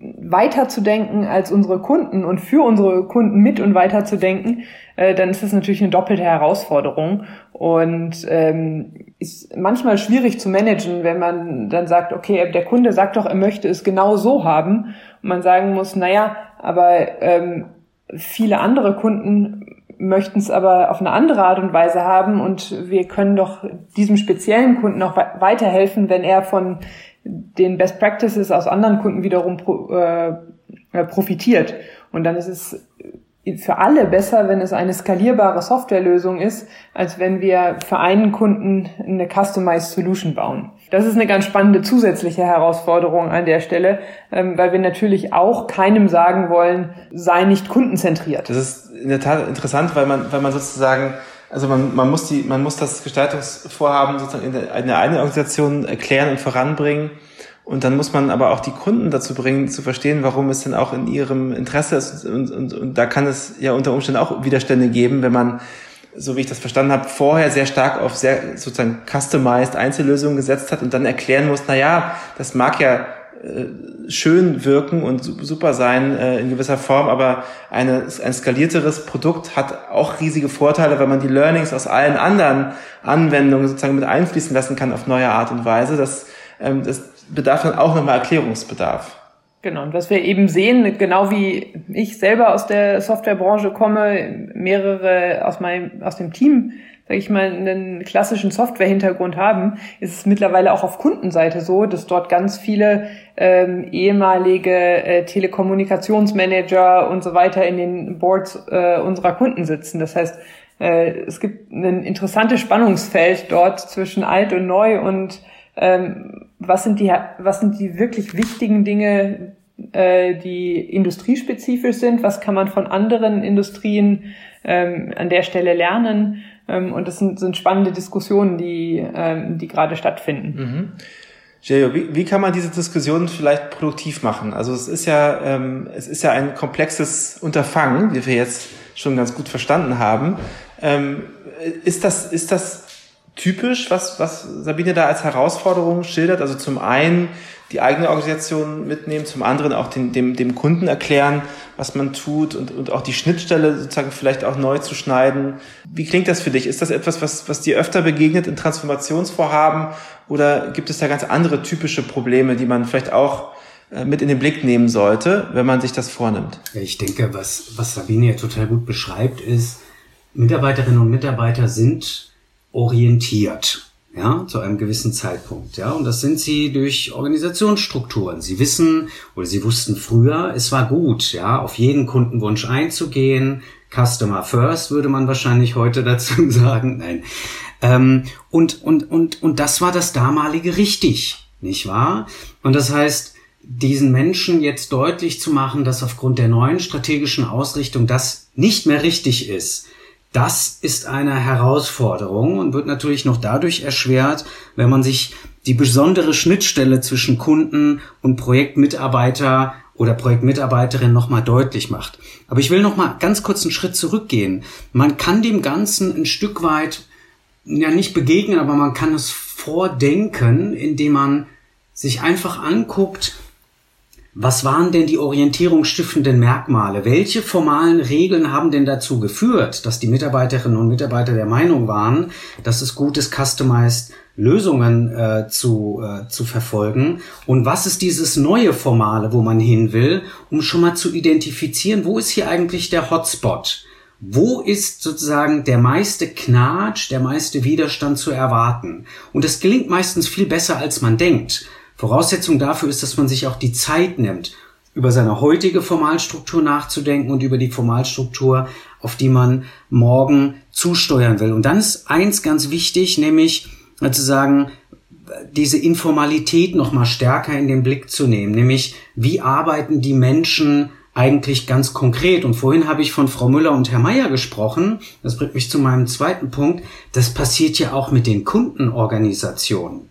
weiterzudenken als unsere Kunden und für unsere Kunden mit und weiterzudenken, äh, dann ist das natürlich eine doppelte Herausforderung. Und ähm, ist manchmal schwierig zu managen, wenn man dann sagt, okay, der Kunde sagt doch, er möchte es genau so haben. Und man sagen muss, naja, aber ähm, viele andere Kunden möchten es aber auf eine andere Art und Weise haben und wir können doch diesem speziellen Kunden auch weiterhelfen, wenn er von den Best Practices aus anderen Kunden wiederum pro, äh, profitiert. Und dann ist es für alle besser, wenn es eine skalierbare Softwarelösung ist, als wenn wir für einen Kunden eine Customized Solution bauen. Das ist eine ganz spannende zusätzliche Herausforderung an der Stelle, ähm, weil wir natürlich auch keinem sagen wollen, sei nicht kundenzentriert. Das ist in der Tat interessant, weil man, weil man sozusagen also man, man muss die, man muss das Gestaltungsvorhaben sozusagen in der, in der einen Organisation erklären und voranbringen und dann muss man aber auch die Kunden dazu bringen, zu verstehen, warum es denn auch in ihrem Interesse ist. Und, und, und da kann es ja unter Umständen auch Widerstände geben, wenn man, so wie ich das verstanden habe, vorher sehr stark auf sehr sozusagen customized Einzellösungen gesetzt hat und dann erklären muss, na ja, das mag ja äh, schön wirken und super sein äh, in gewisser Form, aber eine, ein skalierteres Produkt hat auch riesige Vorteile, weil man die Learnings aus allen anderen Anwendungen sozusagen mit einfließen lassen kann auf neue Art und Weise. Das, ähm, das bedarf dann auch nochmal Erklärungsbedarf. Genau, und was wir eben sehen, genau wie ich selber aus der Softwarebranche komme, mehrere aus meinem, aus dem Team, sage ich mal, einen klassischen Software-Hintergrund haben, ist es mittlerweile auch auf Kundenseite so, dass dort ganz viele ähm, ehemalige äh, Telekommunikationsmanager und so weiter in den Boards äh, unserer Kunden sitzen. Das heißt, äh, es gibt ein interessantes Spannungsfeld dort zwischen alt und neu und ähm, was sind die, was sind die wirklich wichtigen Dinge, äh, die industriespezifisch sind, was kann man von anderen Industrien ähm, an der Stelle lernen. Ähm, und das sind, sind spannende Diskussionen, die, ähm, die gerade stattfinden. Mhm. Jelio, wie, wie kann man diese Diskussion vielleicht produktiv machen? Also es ist ja, ähm, es ist ja ein komplexes Unterfangen, wie wir jetzt schon ganz gut verstanden haben. Ähm, ist das, ist das typisch, was, was Sabine da als Herausforderung schildert? Also zum einen die eigene Organisation mitnehmen, zum anderen auch den, dem, dem Kunden erklären, was man tut und, und auch die Schnittstelle sozusagen vielleicht auch neu zu schneiden. Wie klingt das für dich? Ist das etwas, was, was dir öfter begegnet in Transformationsvorhaben oder gibt es da ganz andere typische Probleme, die man vielleicht auch äh, mit in den Blick nehmen sollte, wenn man sich das vornimmt? Ich denke, was, was Sabine ja total gut beschreibt, ist, Mitarbeiterinnen und Mitarbeiter sind orientiert, ja, zu einem gewissen Zeitpunkt, ja, und das sind sie durch Organisationsstrukturen. Sie wissen oder sie wussten früher, es war gut, ja, auf jeden Kundenwunsch einzugehen. Customer first würde man wahrscheinlich heute dazu sagen, nein. Ähm, und, und, und, und das war das damalige richtig, nicht wahr? Und das heißt, diesen Menschen jetzt deutlich zu machen, dass aufgrund der neuen strategischen Ausrichtung das nicht mehr richtig ist, das ist eine Herausforderung und wird natürlich noch dadurch erschwert, wenn man sich die besondere Schnittstelle zwischen Kunden und Projektmitarbeiter oder Projektmitarbeiterin nochmal deutlich macht. Aber ich will nochmal ganz kurz einen Schritt zurückgehen. Man kann dem Ganzen ein Stück weit ja nicht begegnen, aber man kann es vordenken, indem man sich einfach anguckt, was waren denn die orientierungsstiftenden Merkmale? Welche formalen Regeln haben denn dazu geführt, dass die Mitarbeiterinnen und Mitarbeiter der Meinung waren, dass es gut ist, customized Lösungen äh, zu, äh, zu verfolgen? Und was ist dieses neue Formale, wo man hin will, um schon mal zu identifizieren, wo ist hier eigentlich der Hotspot? Wo ist sozusagen der meiste Knatsch, der meiste Widerstand zu erwarten? Und das gelingt meistens viel besser, als man denkt. Voraussetzung dafür ist, dass man sich auch die Zeit nimmt, über seine heutige Formalstruktur nachzudenken und über die Formalstruktur, auf die man morgen zusteuern will. Und dann ist eins ganz wichtig, nämlich sozusagen diese Informalität noch mal stärker in den Blick zu nehmen, nämlich wie arbeiten die Menschen eigentlich ganz konkret. Und vorhin habe ich von Frau Müller und Herr Meier gesprochen. Das bringt mich zu meinem zweiten Punkt. Das passiert ja auch mit den Kundenorganisationen.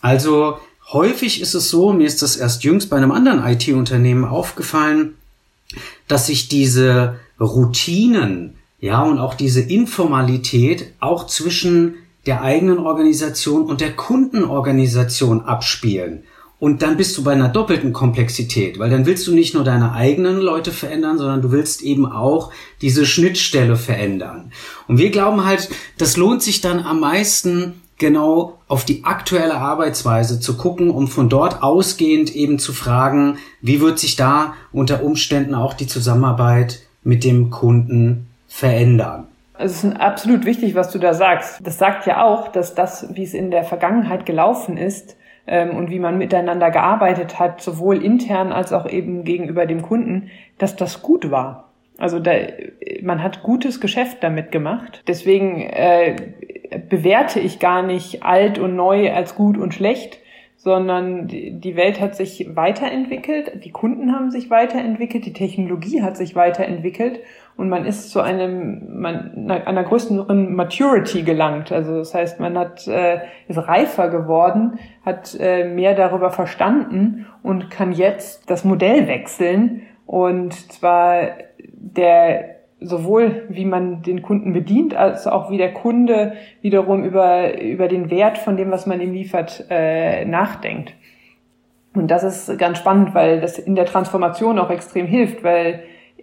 Also Häufig ist es so, mir ist das erst jüngst bei einem anderen IT-Unternehmen aufgefallen, dass sich diese Routinen, ja, und auch diese Informalität auch zwischen der eigenen Organisation und der Kundenorganisation abspielen. Und dann bist du bei einer doppelten Komplexität, weil dann willst du nicht nur deine eigenen Leute verändern, sondern du willst eben auch diese Schnittstelle verändern. Und wir glauben halt, das lohnt sich dann am meisten, genau auf die aktuelle Arbeitsweise zu gucken, um von dort ausgehend eben zu fragen, wie wird sich da unter Umständen auch die Zusammenarbeit mit dem Kunden verändern. Es ist absolut wichtig, was du da sagst. Das sagt ja auch, dass das, wie es in der Vergangenheit gelaufen ist ähm, und wie man miteinander gearbeitet hat, sowohl intern als auch eben gegenüber dem Kunden, dass das gut war. Also da, man hat gutes Geschäft damit gemacht. Deswegen äh, bewerte ich gar nicht alt und neu als gut und schlecht, sondern die Welt hat sich weiterentwickelt, die Kunden haben sich weiterentwickelt, die Technologie hat sich weiterentwickelt und man ist zu einem, man, einer größeren Maturity gelangt. Also das heißt, man hat, äh, ist reifer geworden, hat äh, mehr darüber verstanden und kann jetzt das Modell wechseln und zwar der sowohl wie man den Kunden bedient, als auch wie der Kunde wiederum über, über den Wert von dem, was man ihm liefert, äh, nachdenkt. Und das ist ganz spannend, weil das in der Transformation auch extrem hilft, weil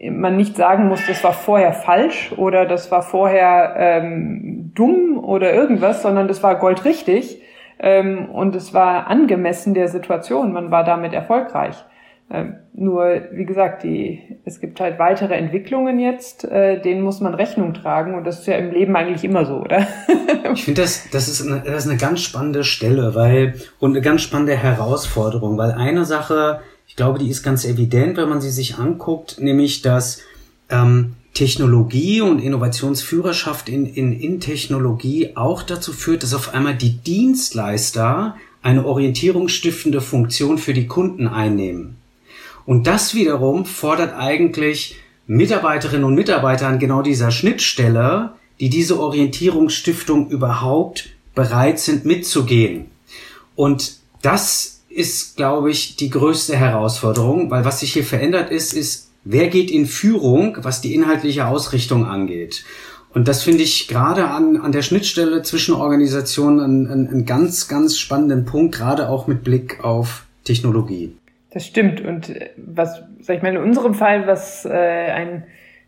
man nicht sagen muss, das war vorher falsch oder das war vorher ähm, dumm oder irgendwas, sondern das war goldrichtig ähm, und es war angemessen der Situation. Man war damit erfolgreich. Ähm, nur, wie gesagt, die, es gibt halt weitere Entwicklungen jetzt, äh, denen muss man Rechnung tragen und das ist ja im Leben eigentlich immer so, oder? ich finde, das, das, ist eine, das ist eine ganz spannende Stelle, weil, und eine ganz spannende Herausforderung, weil eine Sache, ich glaube, die ist ganz evident, wenn man sie sich anguckt, nämlich, dass ähm, Technologie und Innovationsführerschaft in, in, in Technologie auch dazu führt, dass auf einmal die Dienstleister eine orientierungsstiftende Funktion für die Kunden einnehmen. Und das wiederum fordert eigentlich Mitarbeiterinnen und Mitarbeiter an genau dieser Schnittstelle, die diese Orientierungsstiftung überhaupt bereit sind mitzugehen. Und das ist, glaube ich, die größte Herausforderung, weil was sich hier verändert ist, ist, wer geht in Führung, was die inhaltliche Ausrichtung angeht. Und das finde ich gerade an, an der Schnittstelle zwischen Organisationen einen, einen, einen ganz, ganz spannenden Punkt, gerade auch mit Blick auf Technologie. Das stimmt. Und äh, was, sag ich mal, in unserem Fall, was äh, ein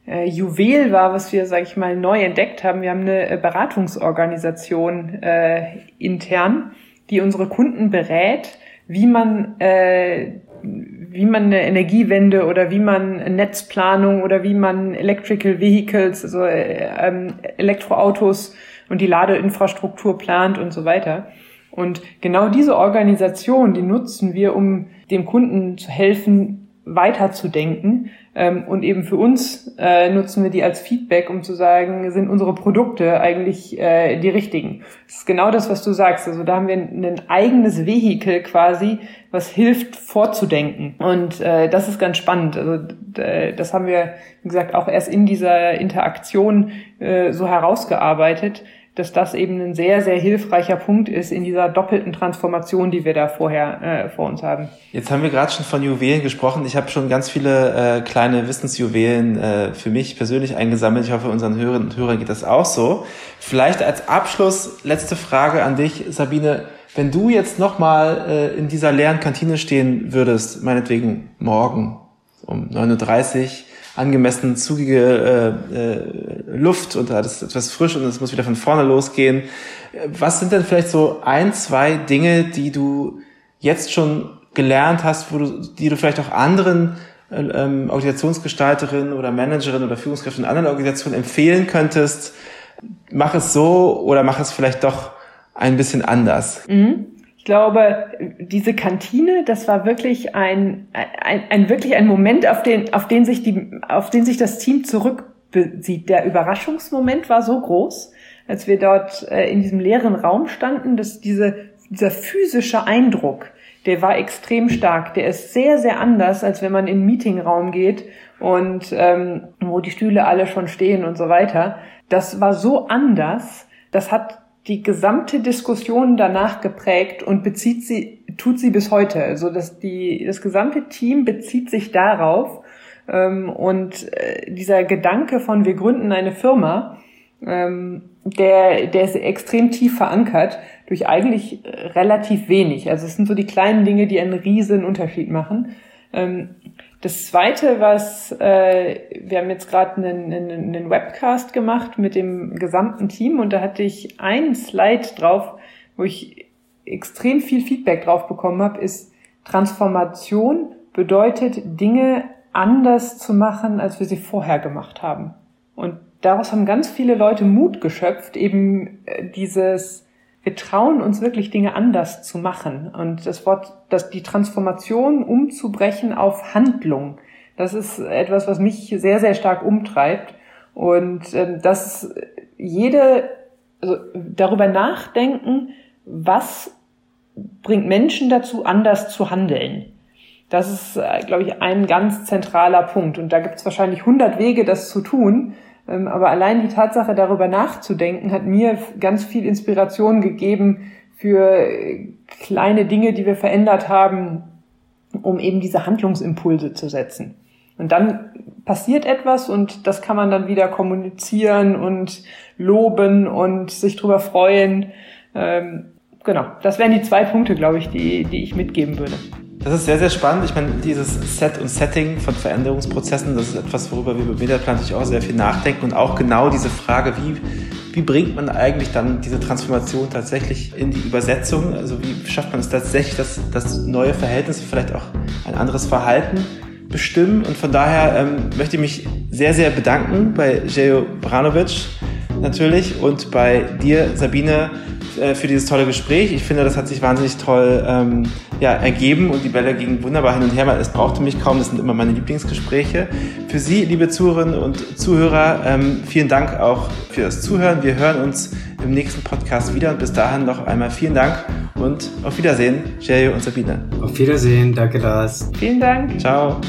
äh, Juwel war, was wir, sag ich mal, neu entdeckt haben, wir haben eine äh, Beratungsorganisation äh, intern, die unsere Kunden berät, wie man äh, wie man eine Energiewende oder wie man Netzplanung oder wie man Electrical Vehicles, also äh, ähm, Elektroautos und die Ladeinfrastruktur plant und so weiter. Und genau diese Organisation, die nutzen wir, um dem Kunden zu helfen, weiterzudenken. Ähm, und eben für uns äh, nutzen wir die als Feedback, um zu sagen, sind unsere Produkte eigentlich äh, die richtigen. Das ist genau das, was du sagst. Also da haben wir ein eigenes Vehikel quasi, was hilft vorzudenken. Und äh, das ist ganz spannend. Also das haben wir, wie gesagt, auch erst in dieser Interaktion so herausgearbeitet dass das eben ein sehr, sehr hilfreicher Punkt ist in dieser doppelten Transformation, die wir da vorher äh, vor uns haben. Jetzt haben wir gerade schon von Juwelen gesprochen. Ich habe schon ganz viele äh, kleine Wissensjuwelen äh, für mich persönlich eingesammelt. Ich hoffe, unseren Hörern und Hörern geht das auch so. Vielleicht als Abschluss letzte Frage an dich, Sabine. Wenn du jetzt nochmal äh, in dieser leeren Kantine stehen würdest, meinetwegen morgen um 9.30 Uhr, angemessen zugige äh, äh, Luft und da ist etwas frisch und es muss wieder von vorne losgehen. Was sind denn vielleicht so ein, zwei Dinge, die du jetzt schon gelernt hast, wo du, die du vielleicht auch anderen äh, ähm, Organisationsgestalterinnen oder Managerinnen oder Führungskräften in anderen Organisationen empfehlen könntest? Mach es so oder mach es vielleicht doch ein bisschen anders. Mhm. Ich glaube, diese Kantine, das war wirklich ein, ein, ein wirklich ein Moment, auf den, auf den sich die, auf den sich das Team zurückbesieht. Der Überraschungsmoment war so groß, als wir dort äh, in diesem leeren Raum standen, dass diese, dieser physische Eindruck, der war extrem stark. Der ist sehr, sehr anders, als wenn man in einen Meetingraum geht und ähm, wo die Stühle alle schon stehen und so weiter. Das war so anders. Das hat die gesamte Diskussion danach geprägt und bezieht sie, tut sie bis heute. Also dass die, das gesamte Team bezieht sich darauf. Ähm, und äh, dieser Gedanke von wir gründen eine Firma, ähm, der, der ist extrem tief verankert durch eigentlich relativ wenig. Also es sind so die kleinen Dinge, die einen riesen Unterschied machen. Ähm, das Zweite, was äh, wir haben jetzt gerade einen, einen, einen Webcast gemacht mit dem gesamten Team und da hatte ich ein Slide drauf, wo ich extrem viel Feedback drauf bekommen habe, ist Transformation bedeutet Dinge anders zu machen, als wir sie vorher gemacht haben. Und daraus haben ganz viele Leute Mut geschöpft, eben äh, dieses wir trauen uns wirklich Dinge anders zu machen. Und das Wort, dass die Transformation umzubrechen auf Handlung, das ist etwas, was mich sehr, sehr stark umtreibt. Und ähm, dass jede, also darüber nachdenken, was bringt Menschen dazu, anders zu handeln. Das ist, äh, glaube ich, ein ganz zentraler Punkt. Und da gibt es wahrscheinlich 100 Wege, das zu tun. Ähm, aber allein die Tatsache, darüber nachzudenken, hat mir ganz viel Inspiration gegeben für kleine Dinge, die wir verändert haben, um eben diese Handlungsimpulse zu setzen. Und dann passiert etwas und das kann man dann wieder kommunizieren und loben und sich drüber freuen. Ähm, genau, das wären die zwei Punkte, glaube ich, die, die ich mitgeben würde. Das ist sehr, sehr spannend. Ich meine, dieses Set und Setting von Veränderungsprozessen, das ist etwas, worüber wir bei Mediaplan natürlich auch sehr viel nachdenken und auch genau diese Frage, wie, wie bringt man eigentlich dann diese Transformation tatsächlich in die Übersetzung? Also wie schafft man es tatsächlich, dass, dass neue Verhältnisse vielleicht auch ein anderes Verhalten bestimmen? Und von daher ähm, möchte ich mich sehr, sehr bedanken bei Jejo Branovic natürlich und bei dir, Sabine, äh, für dieses tolle Gespräch. Ich finde, das hat sich wahnsinnig toll ähm, ja, ergeben und die Bälle gingen wunderbar hin und her, weil es brauchte mich kaum. Das sind immer meine Lieblingsgespräche. Für Sie, liebe Zuhörerinnen und Zuhörer, ähm, vielen Dank auch für das Zuhören. Wir hören uns im nächsten Podcast wieder und bis dahin noch einmal vielen Dank und auf Wiedersehen, Jerry und Sabine. Auf Wiedersehen, danke Lars. Vielen Dank. Ciao.